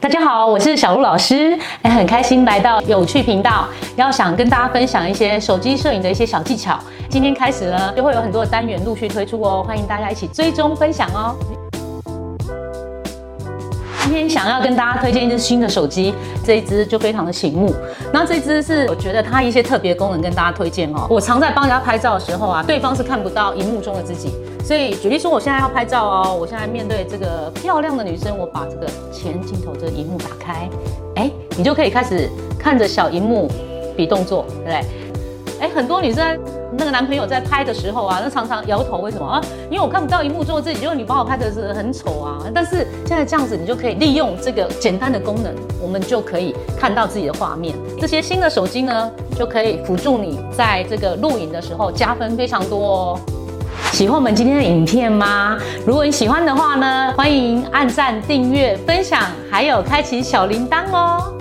大家好，我是小鹿老师，哎，很开心来到有趣频道，要想跟大家分享一些手机摄影的一些小技巧。今天开始呢，就会有很多的单元陆续推出哦，欢迎大家一起追踪分享哦。今天想要跟大家推荐一支新的手机，这一支就非常的醒目。那这只是我觉得它一些特别功能跟大家推荐哦。我常在帮人家拍照的时候啊，对方是看不到荧幕中的自己，所以举例说我现在要拍照哦，我现在面对这个漂亮的女生，我把这个前镜头这个荧幕打开，哎，你就可以开始看着小荧幕比动作，对不对？哎，很多女生。那个男朋友在拍的时候啊，那常常摇头，为什么啊？因为我看不到荧幕做自己，因为你把我拍的是很丑啊。但是现在这样子，你就可以利用这个简单的功能，我们就可以看到自己的画面。这些新的手机呢，就可以辅助你在这个录影的时候加分非常多哦。喜欢我们今天的影片吗？如果你喜欢的话呢，欢迎按赞、订阅、分享，还有开启小铃铛哦。